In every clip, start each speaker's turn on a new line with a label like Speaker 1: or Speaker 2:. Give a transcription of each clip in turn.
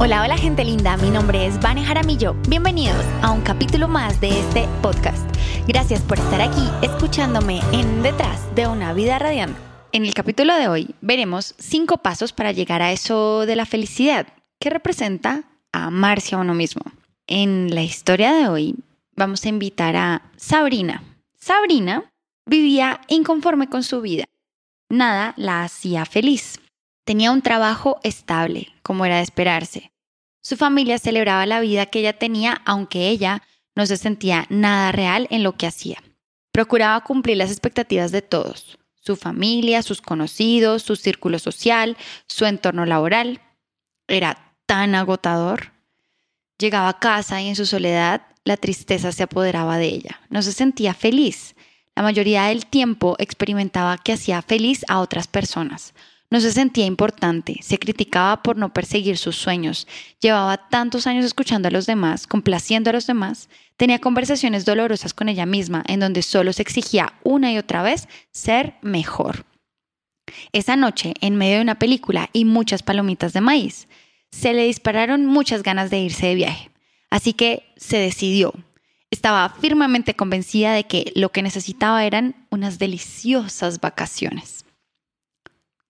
Speaker 1: Hola, hola gente linda, mi nombre es Vane Jaramillo. Bienvenidos a un capítulo más de este podcast. Gracias por estar aquí escuchándome en Detrás de una vida radiante. En el capítulo de hoy veremos cinco pasos para llegar a eso de la felicidad, que representa amarse a uno mismo. En la historia de hoy vamos a invitar a Sabrina. Sabrina vivía inconforme con su vida. Nada la hacía feliz. Tenía un trabajo estable, como era de esperarse. Su familia celebraba la vida que ella tenía, aunque ella no se sentía nada real en lo que hacía. Procuraba cumplir las expectativas de todos, su familia, sus conocidos, su círculo social, su entorno laboral. Era tan agotador. Llegaba a casa y en su soledad la tristeza se apoderaba de ella. No se sentía feliz. La mayoría del tiempo experimentaba que hacía feliz a otras personas. No se sentía importante, se criticaba por no perseguir sus sueños, llevaba tantos años escuchando a los demás, complaciendo a los demás, tenía conversaciones dolorosas con ella misma en donde solo se exigía una y otra vez ser mejor. Esa noche, en medio de una película y muchas palomitas de maíz, se le dispararon muchas ganas de irse de viaje, así que se decidió. Estaba firmemente convencida de que lo que necesitaba eran unas deliciosas vacaciones.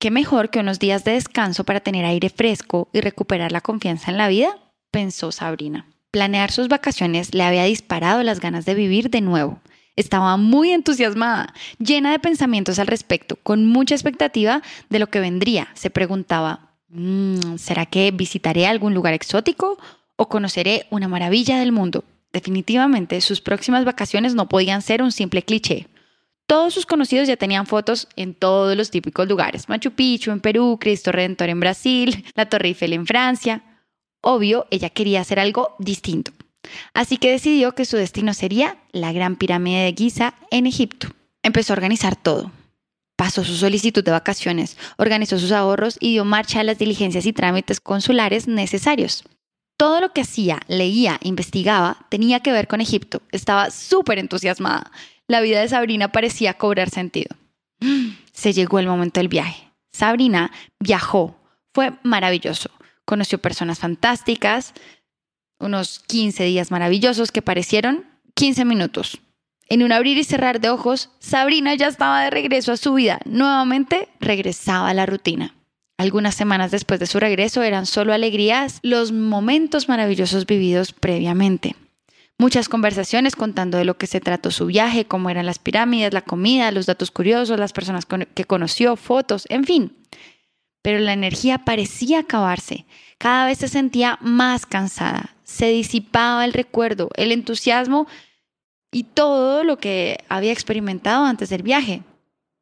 Speaker 1: ¿Qué mejor que unos días de descanso para tener aire fresco y recuperar la confianza en la vida? pensó Sabrina. Planear sus vacaciones le había disparado las ganas de vivir de nuevo. Estaba muy entusiasmada, llena de pensamientos al respecto, con mucha expectativa de lo que vendría. Se preguntaba, mm, ¿será que visitaré algún lugar exótico o conoceré una maravilla del mundo? Definitivamente sus próximas vacaciones no podían ser un simple cliché. Todos sus conocidos ya tenían fotos en todos los típicos lugares. Machu Picchu en Perú, Cristo Redentor en Brasil, la Torre Eiffel en Francia. Obvio, ella quería hacer algo distinto. Así que decidió que su destino sería la Gran Pirámide de Giza en Egipto. Empezó a organizar todo. Pasó su solicitud de vacaciones, organizó sus ahorros y dio marcha a las diligencias y trámites consulares necesarios. Todo lo que hacía, leía, investigaba, tenía que ver con Egipto. Estaba súper entusiasmada la vida de Sabrina parecía cobrar sentido. Se llegó el momento del viaje. Sabrina viajó. Fue maravilloso. Conoció personas fantásticas, unos 15 días maravillosos que parecieron 15 minutos. En un abrir y cerrar de ojos, Sabrina ya estaba de regreso a su vida. Nuevamente regresaba a la rutina. Algunas semanas después de su regreso eran solo alegrías los momentos maravillosos vividos previamente. Muchas conversaciones contando de lo que se trató su viaje, cómo eran las pirámides, la comida, los datos curiosos, las personas que conoció, fotos, en fin. Pero la energía parecía acabarse. Cada vez se sentía más cansada. Se disipaba el recuerdo, el entusiasmo y todo lo que había experimentado antes del viaje.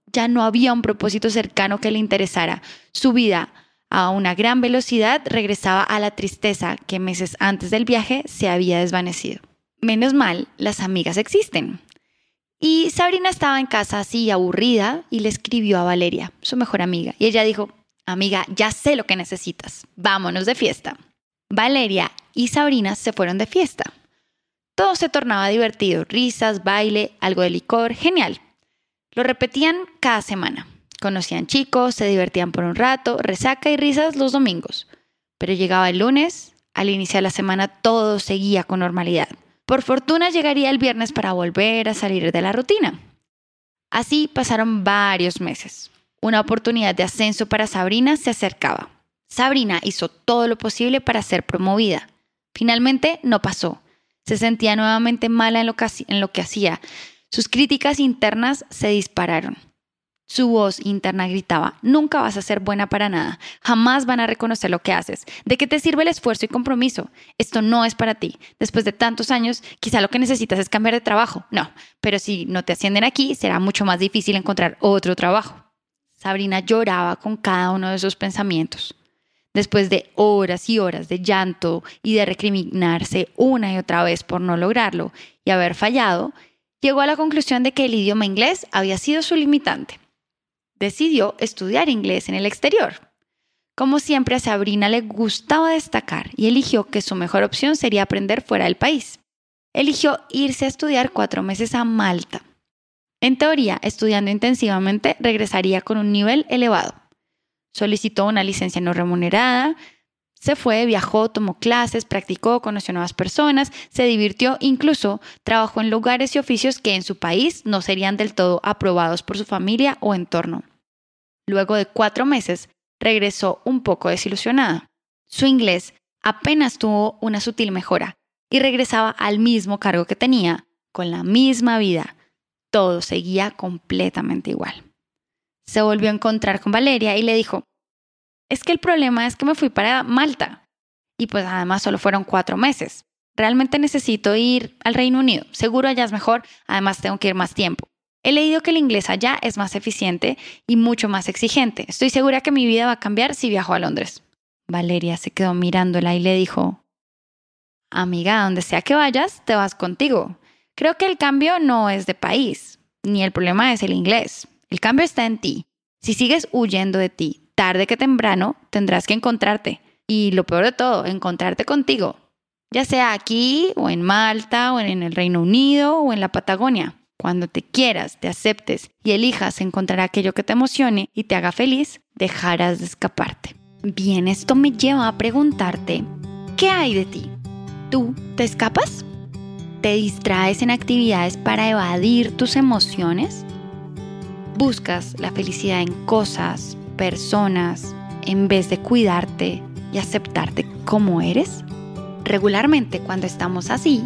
Speaker 1: Ya no había un propósito cercano que le interesara. Su vida a una gran velocidad regresaba a la tristeza que meses antes del viaje se había desvanecido. Menos mal, las amigas existen. Y Sabrina estaba en casa así aburrida y le escribió a Valeria, su mejor amiga, y ella dijo, amiga, ya sé lo que necesitas, vámonos de fiesta. Valeria y Sabrina se fueron de fiesta. Todo se tornaba divertido, risas, baile, algo de licor, genial. Lo repetían cada semana. Conocían chicos, se divertían por un rato, resaca y risas los domingos. Pero llegaba el lunes, al iniciar la semana todo seguía con normalidad. Por fortuna llegaría el viernes para volver a salir de la rutina. Así pasaron varios meses. Una oportunidad de ascenso para Sabrina se acercaba. Sabrina hizo todo lo posible para ser promovida. Finalmente no pasó. Se sentía nuevamente mala en lo que, hacía. Sus críticas internas se dispararon. Su voz interna gritaba, nunca vas a ser buena para nada, jamás van a reconocer lo que haces. ¿De qué te sirve el esfuerzo y compromiso? Esto no es para ti. Después de tantos años, quizá lo que necesitas es cambiar de trabajo. No, pero si no te ascienden aquí, será mucho más difícil encontrar otro trabajo. Sabrina lloraba con cada uno de esos pensamientos. Después de horas y horas de llanto y de recriminarse una y otra vez por no lograrlo y haber fallado, llegó a la conclusión de que el idioma inglés había sido su limitante decidió estudiar inglés en el exterior. Como siempre, a Sabrina le gustaba destacar y eligió que su mejor opción sería aprender fuera del país. Eligió irse a estudiar cuatro meses a Malta. En teoría, estudiando intensivamente, regresaría con un nivel elevado. Solicitó una licencia no remunerada, Se fue, viajó, tomó clases, practicó, conoció nuevas personas, se divirtió, incluso trabajó en lugares y oficios que en su país no serían del todo aprobados por su familia o entorno. Luego de cuatro meses, regresó un poco desilusionada. Su inglés apenas tuvo una sutil mejora y regresaba al mismo cargo que tenía, con la misma vida. Todo seguía completamente igual. Se volvió a encontrar con Valeria y le dijo, es que el problema es que me fui para Malta. Y pues además solo fueron cuatro meses. Realmente necesito ir al Reino Unido. Seguro allá es mejor. Además tengo que ir más tiempo. He leído que el inglés allá es más eficiente y mucho más exigente. Estoy segura que mi vida va a cambiar si viajo a Londres. Valeria se quedó mirándola y le dijo, Amiga, donde sea que vayas, te vas contigo. Creo que el cambio no es de país, ni el problema es el inglés. El cambio está en ti. Si sigues huyendo de ti, tarde que temprano tendrás que encontrarte. Y lo peor de todo, encontrarte contigo, ya sea aquí o en Malta o en el Reino Unido o en la Patagonia. Cuando te quieras, te aceptes y elijas encontrar aquello que te emocione y te haga feliz, dejarás de escaparte. Bien, esto me lleva a preguntarte, ¿qué hay de ti? ¿Tú te escapas? ¿Te distraes en actividades para evadir tus emociones? ¿Buscas la felicidad en cosas, personas en vez de cuidarte y aceptarte como eres? Regularmente cuando estamos así,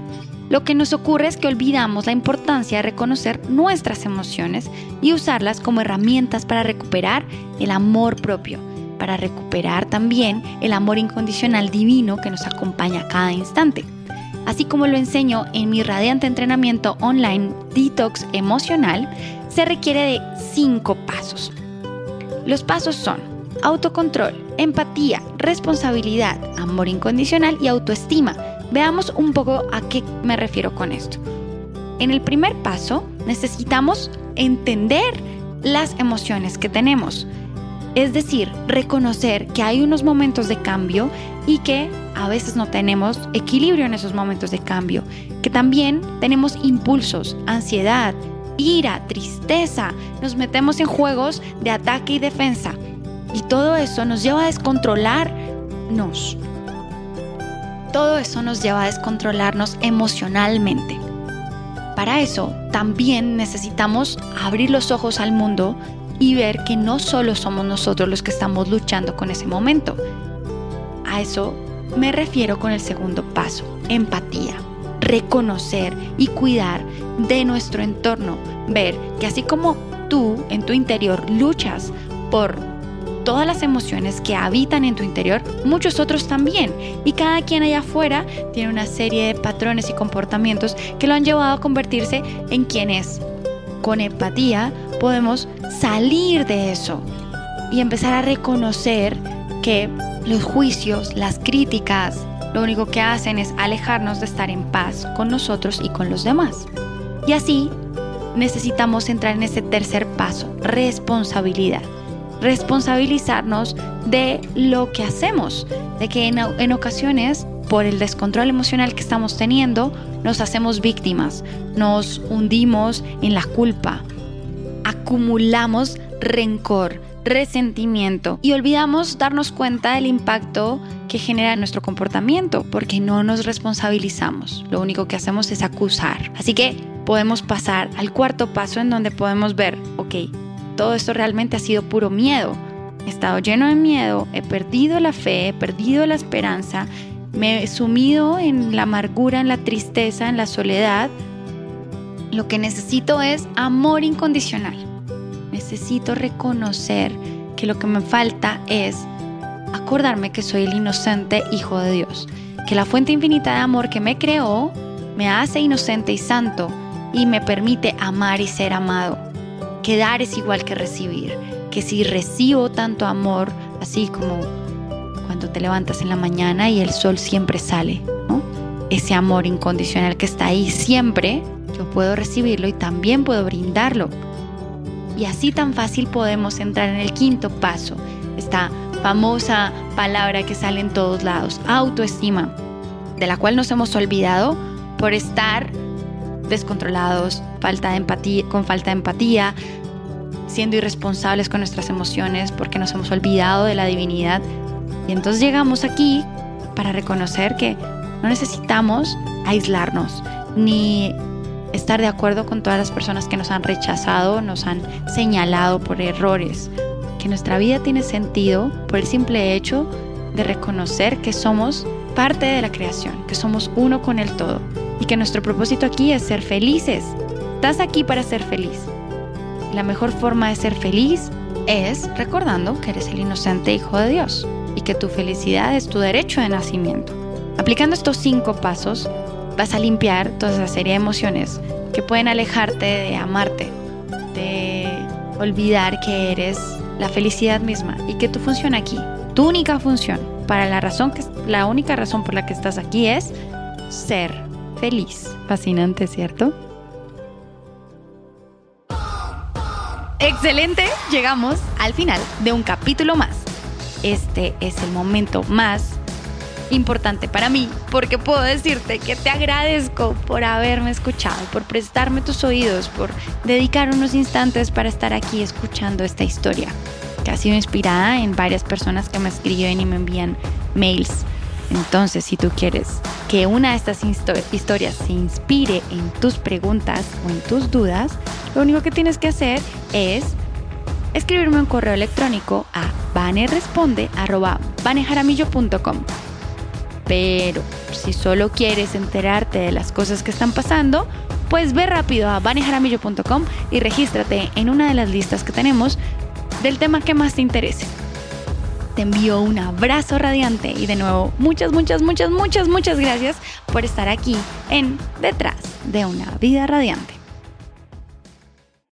Speaker 1: lo que nos ocurre es que olvidamos la importancia de reconocer nuestras emociones y usarlas como herramientas para recuperar el amor propio, para recuperar también el amor incondicional divino que nos acompaña cada instante. Así como lo enseño en mi radiante entrenamiento online Detox Emocional, se requiere de cinco pasos. Los pasos son autocontrol, empatía, responsabilidad, amor incondicional y autoestima. Veamos un poco a qué me refiero con esto. En el primer paso necesitamos entender las emociones que tenemos. Es decir, reconocer que hay unos momentos de cambio y que a veces no tenemos equilibrio en esos momentos de cambio, que también tenemos impulsos, ansiedad, ira, tristeza, nos metemos en juegos de ataque y defensa. Y todo eso nos lleva a descontrolarnos. Todo eso nos lleva a descontrolarnos emocionalmente. Para eso también necesitamos abrir los ojos al mundo y ver que no solo somos nosotros los que estamos luchando con ese momento. A eso me refiero con el segundo paso, empatía reconocer y cuidar de nuestro entorno, ver que así como tú en tu interior luchas por todas las emociones que habitan en tu interior, muchos otros también. Y cada quien allá afuera tiene una serie de patrones y comportamientos que lo han llevado a convertirse en quien es. Con empatía podemos salir de eso y empezar a reconocer que los juicios, las críticas, lo único que hacen es alejarnos de estar en paz con nosotros y con los demás. Y así necesitamos entrar en ese tercer paso, responsabilidad. Responsabilizarnos de lo que hacemos, de que en, ocasiones, por el descontrol emocional que estamos teniendo, nos hacemos víctimas, nos hundimos en la culpa, acumulamos rencor, resentimiento y olvidamos darnos cuenta del impacto que genera nuestro comportamiento porque no nos responsabilizamos. Lo único que hacemos es acusar. Así que podemos pasar al cuarto paso en donde podemos ver, ok, todo esto realmente ha sido puro miedo. He estado lleno de miedo, he perdido la fe, he perdido la esperanza, me he sumido en la amargura, en la tristeza, en la soledad. Lo que necesito es amor incondicional necesito reconocer que lo que me falta es acordarme que soy el inocente Hijo de Dios, que la fuente infinita de amor que me creó me hace inocente y santo y me permite amar y ser amado. Que dar es igual que recibir, que si recibo tanto amor, así como cuando te levantas en la mañana y el sol siempre sale, ese amor incondicional que está ahí siempre, yo puedo recibirlo y también puedo brindarlo y así tan fácil podemos entrar en el quinto paso, esta famosa palabra que sale en todos lados, autoestima, de la cual nos hemos olvidado por estar descontrolados, falta de empatía, con falta de empatía, siendo irresponsables con nuestras emociones porque nos hemos olvidado de la divinidad. Y entonces llegamos aquí para reconocer que no necesitamos aislarnos ni estar de acuerdo con todas las personas que nos han rechazado, nos han señalado por errores, que nuestra vida tiene sentido por el simple hecho de reconocer que somos parte de la creación, que somos uno con el todo y que nuestro propósito aquí es ser felices. Estás aquí para ser feliz. La mejor forma de ser feliz es recordando que eres el inocente hijo de Dios y que tu felicidad es tu derecho de nacimiento. Aplicando estos cinco pasos, vas a limpiar toda esa serie de emociones que pueden alejarte de amarte, de olvidar que eres la felicidad misma y que tu función aquí, tu única función, para la razón que la única razón por la que estás aquí es ser feliz. Fascinante, ¿cierto? Excelente, llegamos al final de un capítulo más. Este es el momento más importante para mí porque puedo decirte que te agradezco por haberme escuchado, por prestarme tus oídos, por dedicar unos instantes para estar aquí escuchando esta historia que ha sido inspirada en varias personas que me escriben y me envían mails. Entonces, si tú quieres que una de estas historias se inspire en tus preguntas o en tus dudas, lo único que tienes que hacer es escribirme un correo electrónico a vaneresponde.com. Pero si solo quieres enterarte de las cosas que están pasando, pues ve rápido a vanejaramillo.com y regístrate en una de las listas que tenemos del tema que más te interese. Te envío un abrazo radiante y de nuevo muchas, muchas, muchas, muchas, muchas gracias por estar aquí en Detrás de una vida radiante.